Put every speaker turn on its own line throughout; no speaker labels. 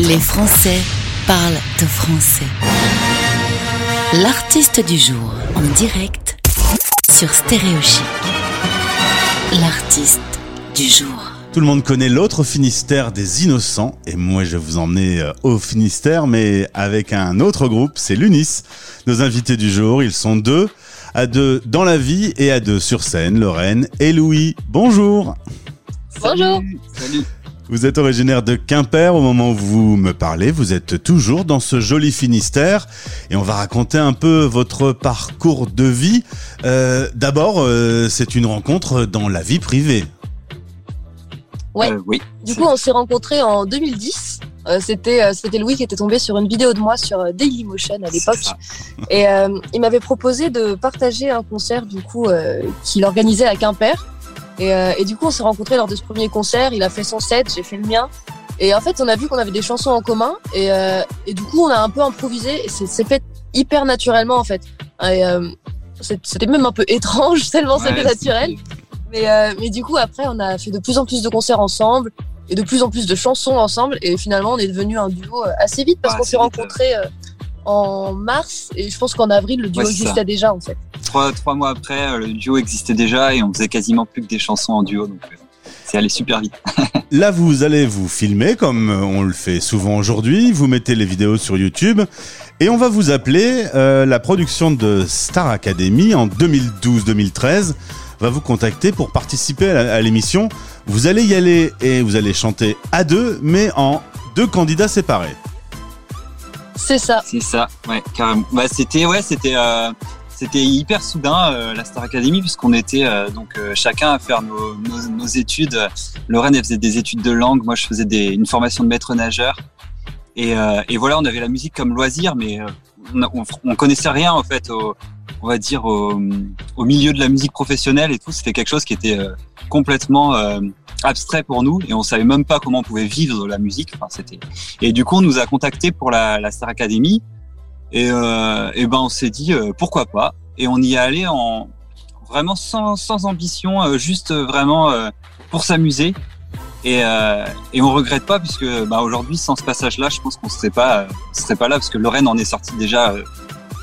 Les Français parlent de français. L'artiste du jour en direct sur Stéréochic. L'artiste du jour.
Tout le monde connaît l'autre Finistère des Innocents et moi je vais vous emmener euh, au Finistère mais avec un autre groupe, c'est l'UNIS. Nos invités du jour, ils sont deux, à deux dans la vie et à deux sur scène, Lorraine et Louis. Bonjour
Bonjour.
Salut.
Vous êtes originaire de Quimper au moment où vous me parlez. Vous êtes toujours dans ce joli Finistère et on va raconter un peu votre parcours de vie. Euh, D'abord, euh, c'est une rencontre dans la vie privée.
Ouais.
Euh, oui.
Du coup, on s'est rencontrés en 2010. Euh, c'était euh, c'était Louis qui était tombé sur une vidéo de moi sur Dailymotion à l'époque et euh, il m'avait proposé de partager un concert du coup euh, qu'il organisait à Quimper et, euh, et du coup on s'est rencontrés lors de ce premier concert. Il a fait son set, j'ai fait le mien et en fait on a vu qu'on avait des chansons en commun et, euh, et du coup on a un peu improvisé et c'est fait hyper naturellement en fait. Et, euh, c'était même un peu étrange tellement
Ouais,
c'était naturel. Mais, mais du coup, après, on a fait de plus en plus de concerts ensemble et de plus en plus de chansons ensemble. Et finalement, on est devenu un duo assez vite parce
Ouais,
qu'on s'est rencontrés en mars et je pense qu'en avril, le duo
Ouais,
existait déjà en fait.
Trois, trois mois après, euh, le duo existait déjà et on faisait quasiment plus que des chansons en duo. Donc, euh, c'est allé super vite.
Là, vous allez vous filmer comme euh, on le fait souvent aujourd'hui. Vous mettez les vidéos sur YouTube et on va vous appeler. Euh, la production de Star Academy en 2012-2013 va vous contacter pour participer à l'émission. Vous allez y aller et vous allez chanter à deux, mais en deux candidats séparés.
C'est ça.
C'est ça, ouais, carrément. Bah, c'était, ouais, c'était, euh, c'était hyper soudain euh, la Star Academy puisqu'on était euh, donc euh, chacun à faire nos, études. Lorraine elle faisait des études de langue, moi je faisais une formation de maître nageur. Et, euh, et voilà, on avait la musique comme loisir, mais on, on, on connaissait rien en fait au, on va dire au, milieu de la musique professionnelle et tout. C'était quelque chose qui était complètement abstrait pour nous et on savait même pas comment on pouvait vivre la musique. Et du coup, on nous a contactés pour la, la Star Academy. Et, euh, et ben, on s'est dit euh, pourquoi pas. Et on y est allé en vraiment sans, sans ambition, euh, juste vraiment euh, pour s'amuser. Et, euh, et on regrette pas puisque bah, aujourd'hui, sans ce passage-là, je pense qu'on serait pas, serait pas là parce que Lorraine en est sortie déjà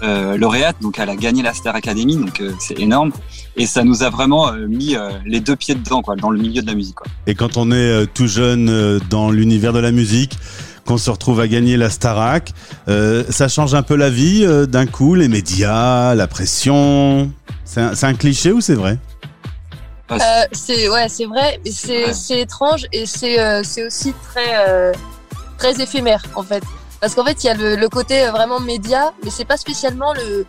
euh, lauréate, donc elle a gagné la Star Academy, donc c'est énorme. Et ça nous a vraiment mis les deux pieds dedans, quoi, dans le milieu de la musique. Quoi.
Et quand on est tout jeune dans l'univers de la musique, qu'on se retrouve à gagner la Starac, euh, ça change un peu la vie euh, d'un coup, les médias, la pression. C'est un, c'est un cliché ou c'est vrai
Euh, c'est ouais, c'est vrai, mais c'est
Ouais.
c'est étrange et c'est euh, c'est aussi très euh, très éphémère en fait. Parce qu'en fait, il y a le, le côté vraiment média, mais c'est pas spécialement le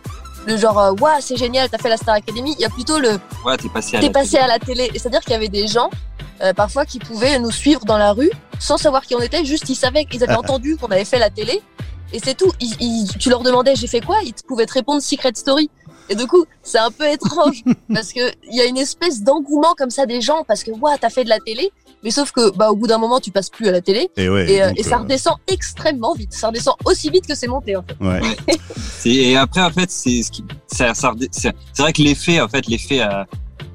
le genre waouh c'est génial, t'as fait la Star Academy. Il y a plutôt le
Ouais, t'es passé à
t'es
la
passé
télé.
à la télé. Et C'est-à-dire qu'il y avait des gens euh, parfois qui pouvaient nous suivre dans la rue sans savoir qui on était, juste ils savaient qu'ils avaient entendu qu'on avait fait la télé et c'est tout. Ils, ils- tu leur demandais j'ai fait quoi, ils pouvaient te répondre Secret Story. Et du coup, c'est un peu étrange parce que il y a une espèce d'engouement comme ça des gens parce que waouh t'as fait de la télé, mais sauf que bah au bout d'un moment tu passes plus à la télé
Et ouais.
et, euh, et ça
euh,
redescend extrêmement vite. Ça redescend aussi vite que c'est monté en fait.
ouais.
C'est- Et après, en fait, c'est ce qui, ça, ça redé- c'est c'est vrai que l'effet, en fait, l'effet, euh,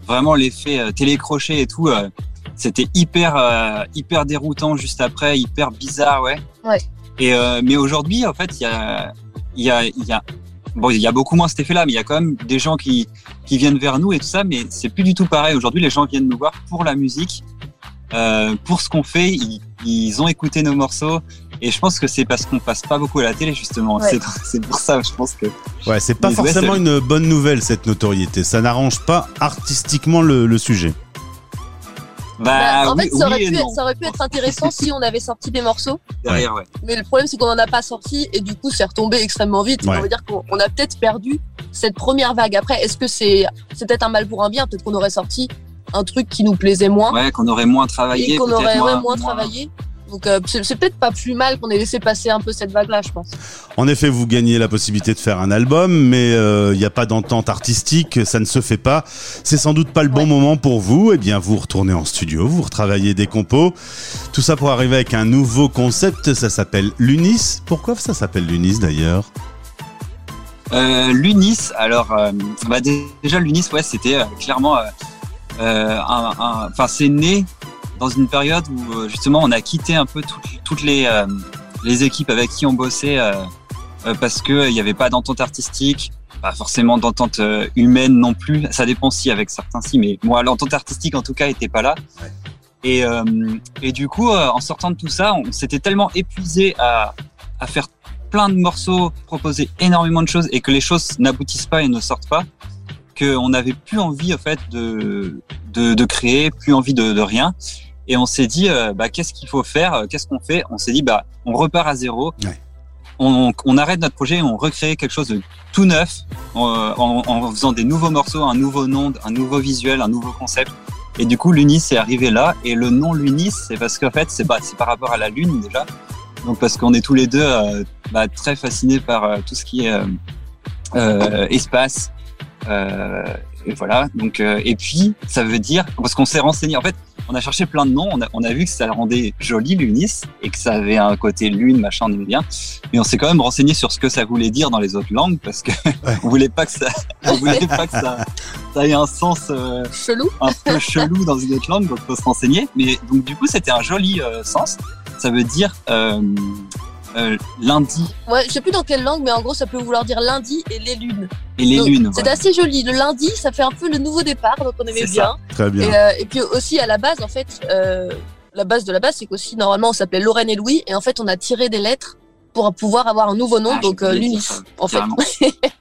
vraiment l'effet euh, télécrochet et tout, euh, c'était hyper, euh, hyper déroutant juste après, hyper bizarre, ouais.
Ouais.
Et euh, mais aujourd'hui, en fait, il y a, il y a, il y a, bon, il y a beaucoup moins cet effet-là, mais il y a quand même des gens qui, qui viennent vers nous et tout ça, mais c'est plus du tout pareil. Aujourd'hui, les gens viennent nous voir pour la musique, euh, pour ce qu'on fait. Ils, ils ont écouté nos morceaux. Et je pense que c'est parce qu'on passe pas beaucoup à la télé justement.
Ouais.
C'est C'est pour ça, je pense que.
Ouais, c'est pas
ouais,
forcément une bonne nouvelle cette notoriété. Ça n'arrange pas artistiquement le, le sujet.
Bah,
Bah, en
oui,
fait, ça aurait,
oui
pu,
non.
ça aurait pu être intéressant si on avait sorti des morceaux.
Derrière, ouais.
Mais le problème, c'est qu'on en a pas sorti et du coup, c'est retombé extrêmement vite.
Ouais.
On veut dire qu'on on a peut-être perdu cette première vague. Après, est-ce que c'est c'est peut-être un mal pour un bien? Peut-être qu'on aurait sorti un truc qui nous plaisait moins
Ouais, qu'on aurait moins travaillé.
et qu'on aurait moins, travaillé. Donc, euh, c'est peut-être pas plus mal qu'on ait laissé passer un peu cette vague-là, je pense.
En effet, vous gagnez la possibilité de faire un album, mais il n'y a pas d'entente artistique, ça ne se fait pas. C'est sans doute pas le bon
Ouais.
moment pour vous. Eh bien, vous retournez en studio, vous retravaillez des compos. Tout ça pour arriver avec un nouveau concept, ça s'appelle l'UNIS. Pourquoi ça s'appelle l'UNIS d'ailleurs?
Euh, L'UNIS, alors, euh, bah, déjà, l'UNIS, ouais, c'était euh, clairement. euh, euh, un- un- Enfin, c'est né dans une période où, euh, justement, on a quitté un peu toutes, toutes les. euh, les équipes avec qui on bossait parce que il n'y avait pas d'entente artistique, pas forcément d'entente humaine non plus. Ça dépend si avec certains si, mais moi l'entente artistique en tout cas était pas là. Et, et du coup, en sortant de tout ça, on s'était tellement épuisé à, à faire plein de morceaux, proposer énormément de choses et que les choses n'aboutissent pas et ne sortent pas, qu'on n'avait plus envie en fait de, de, de créer, plus envie de, de rien. Et on s'est dit, euh, bah, qu'est-ce qu'il faut faire Qu'est-ce qu'on fait? On s'est dit, bah, on repart à zéro.
Ouais.
On, on, arrête notre projet, on recrée quelque chose de tout neuf en, en, en, faisant des nouveaux morceaux, un nouveau nom, un nouveau visuel, un nouveau concept. Et du coup, l'Unis est arrivé là. Et le nom l'Unis, c'est parce qu'en fait, c'est bah, par rapport à la Lune déjà. Donc parce qu'on est tous les deux euh, bah, très fascinés par euh, tout ce qui est euh, euh espace. Et voilà. Donc et puis ça veut dire parce qu'on s'est renseigné. En fait, on a cherché plein de noms. On a, on a vu que ça rendait joli l'Unis et que ça avait un côté lune, machin, on aimait bien. Mais on s'est quand même renseigné sur ce que ça voulait dire dans les autres langues parce que ouais. on voulait pas que ça, on voulait pas que ça, ça ait un sens euh,
chelou,
un peu chelou dans une autre langue. Donc faut se renseigner. Mais donc du coup, c'était un joli euh, sens ça veut dire euh, euh, lundi.
Ouais, je sais plus dans quelle langue, mais en gros, ça peut vouloir dire lundi et les lunes.
Et les
Donc,
lunes.
C'est
voilà.
assez joli. Le lundi, ça fait un peu le nouveau départ, donc on aimait bien.
Très bien.
Et, euh, et puis aussi à la base, en fait, euh, la base de la base, c'est qu'aussi normalement on s'appelait Lorraine et Louis, et en fait on a tiré des lettres pour pouvoir avoir un nouveau nom,
Ah,
donc euh,
ça,
en fait.
carrément.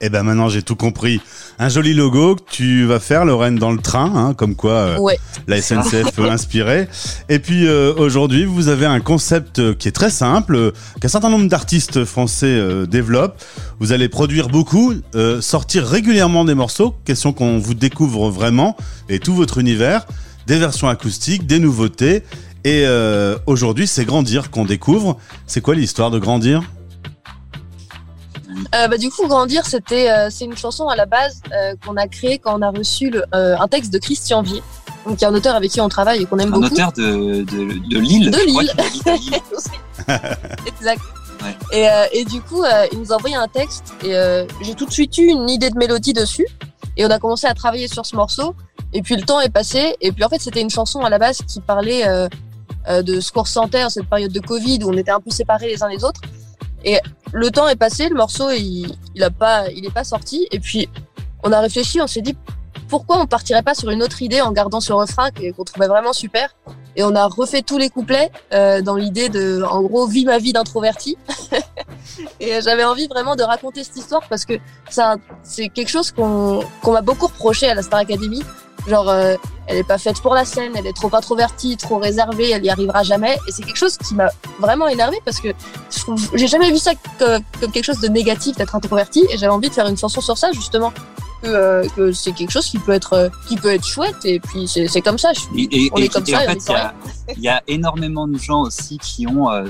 Eh ben maintenant j'ai tout compris. Un joli logo que tu vas faire, Lorraine, dans le train, hein, comme quoi euh,
Ouais.
la SNCF peut inspirer. Et puis euh, aujourd'hui, vous avez un concept qui est très simple, qu'un certain nombre d'artistes français euh, développent. Vous allez produire beaucoup, euh, sortir régulièrement des morceaux, question qu'on vous découvre vraiment et tout votre univers, des versions acoustiques, des nouveautés. Et euh, aujourd'hui, c'est Grandir qu'on découvre. C'est quoi l'histoire de Grandir?
Euh, bah, du coup, Grandir, c'était euh, c'est une chanson à la base euh, qu'on a créée quand on a reçu le, euh, un texte de Christian Vier, donc qui est un auteur avec qui on travaille et qu'on aime
Un
beaucoup.
auteur de, de, de Lille.
De Lille. exact.
Ouais.
Et, euh, et du coup, euh, il nous a envoyé un texte et euh, j'ai tout de suite eu une idée de mélodie dessus. Et on a commencé à travailler sur ce morceau. Et puis le temps est passé. Et puis en fait, c'était une chanson à la base qui parlait de ce qu'on ressentait en cette période de Covid où on était un peu séparés les uns des autres. Et le temps est passé, le morceau il, il pas, il pas sorti. Et puis on a réfléchi, on s'est dit pourquoi on partirait pas sur une autre idée en gardant ce refrain qu'on trouvait vraiment super? Et on a refait tous les couplets euh, dans l'idée de, en gros, vis ma vie d'introverti. et euh, j'avais envie vraiment de raconter cette histoire parce que c'est quelque chose qu'on qu'on m'a beaucoup reproché à la Star Academy. Genre, euh, elle est pas faite pour la scène, elle est trop introvertie, trop réservée, elle y arrivera jamais. Et c'est quelque chose qui m'a vraiment énervé parce que j'ai jamais vu ça comme quelque chose de négatif d'être introverti. Et j'avais envie de faire une chanson sur ça justement. Que, euh, que c'est quelque chose qui peut être euh, qui peut être chouette et puis c'est comme ça. Je
Et, et-
On est
et-
comme
et
ça
en fait, il y a, il y a énormément de gens aussi qui ont, euh,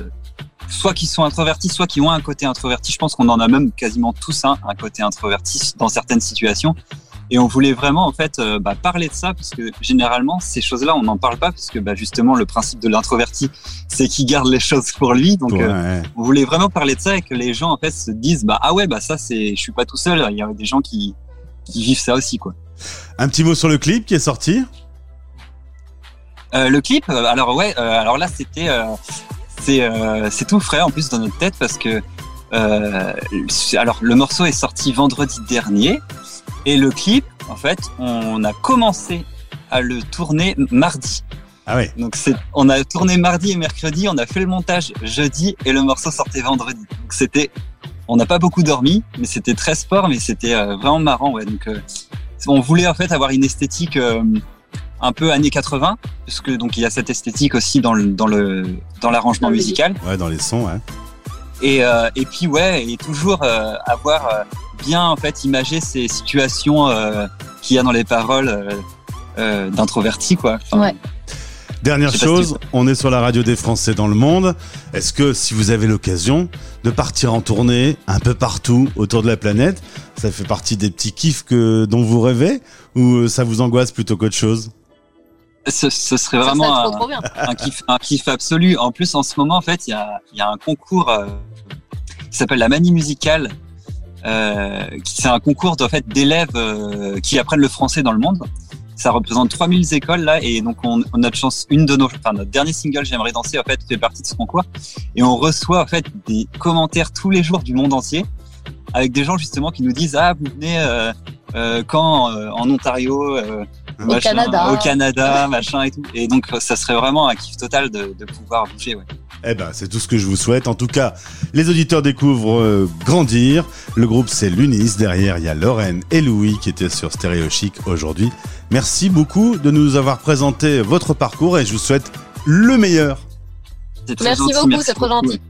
soit qui sont introvertis, soit qui ont un côté introverti. Je pense qu'on en a même quasiment tous un, un côté introverti dans certaines situations. Et on voulait vraiment en fait euh, bah, parler de ça parce que généralement ces choses-là on n'en parle pas parce que bah, justement le principe de l'introverti c'est qu'il garde les choses pour lui. Donc
Ouais,
euh,
ouais.
on voulait vraiment parler de ça et que les gens en fait se disent bah ah ouais bah ça c'est je suis pas tout seul. Il y a des gens qui qui vivent ça aussi quoi.
Un petit mot sur le clip qui est sorti?
Euh, le clip, alors ouais, alors là c'était c'est tout frais en plus dans notre tête parce que alors le morceau est sorti vendredi dernier et le clip en fait on a commencé à le tourner mardi.
Ah ouais.
Donc c'est on a tourné mardi et mercredi, on a fait le montage jeudi et le morceau sortait vendredi. Donc c'était on n'a pas beaucoup dormi, mais c'était très sport, mais c'était euh, vraiment marrant ouais. Donc euh, on voulait en fait avoir une esthétique euh, un peu années 80 puisque donc il y a cette esthétique aussi dans le dans le dans l'arrangement musical
Ouais, dans les sons, ouais.
et euh, et puis ouais et toujours euh, avoir euh, bien en fait imagé ces situations euh, qu'il y a dans les paroles euh, euh, d'introvertis quoi. Enfin,
Ouais.
Dernière
si
chose, on est sur la radio des Français dans le monde. Est-ce que si vous avez l'occasion de partir en tournée un peu partout autour de la planète, ça fait partie des petits kiffs que, dont vous rêvez ou ça vous angoisse plutôt qu'autre chose?
Ce, ce serait
Ça serait
vraiment
trop,
un,
trop bien.
un kiff, un kiff absolu. En plus, en ce moment, en fait, il y a, il y a un concours euh, qui s'appelle la Manie musicale. Euh, c'est un concours en fait d'élèves euh, qui apprennent le français dans le monde. ça représente 3000 écoles là et donc on, on a de chance une de nos enfin notre dernier single j'aimerais danser en fait fait partie de ce concours et on reçoit en fait des commentaires tous les jours du monde entier avec des gens justement qui nous disent ah vous venez euh, euh, quand euh, en Ontario euh,
Au
machin,
Canada.
au Canada machin et tout et donc ça serait vraiment un kiff total de, de pouvoir bouger ouais.
Eh ben, c'est tout ce que je vous souhaite. En tout cas, les auditeurs découvrent euh, Grandir. Le groupe, c'est l'Unis. Derrière, il y a Lorraine et Louis qui étaient sur Stéréo Chic aujourd'hui. Merci beaucoup de nous avoir présenté votre parcours et je vous souhaite le meilleur.
Merci
gentil,
beaucoup, c'est trop gentil.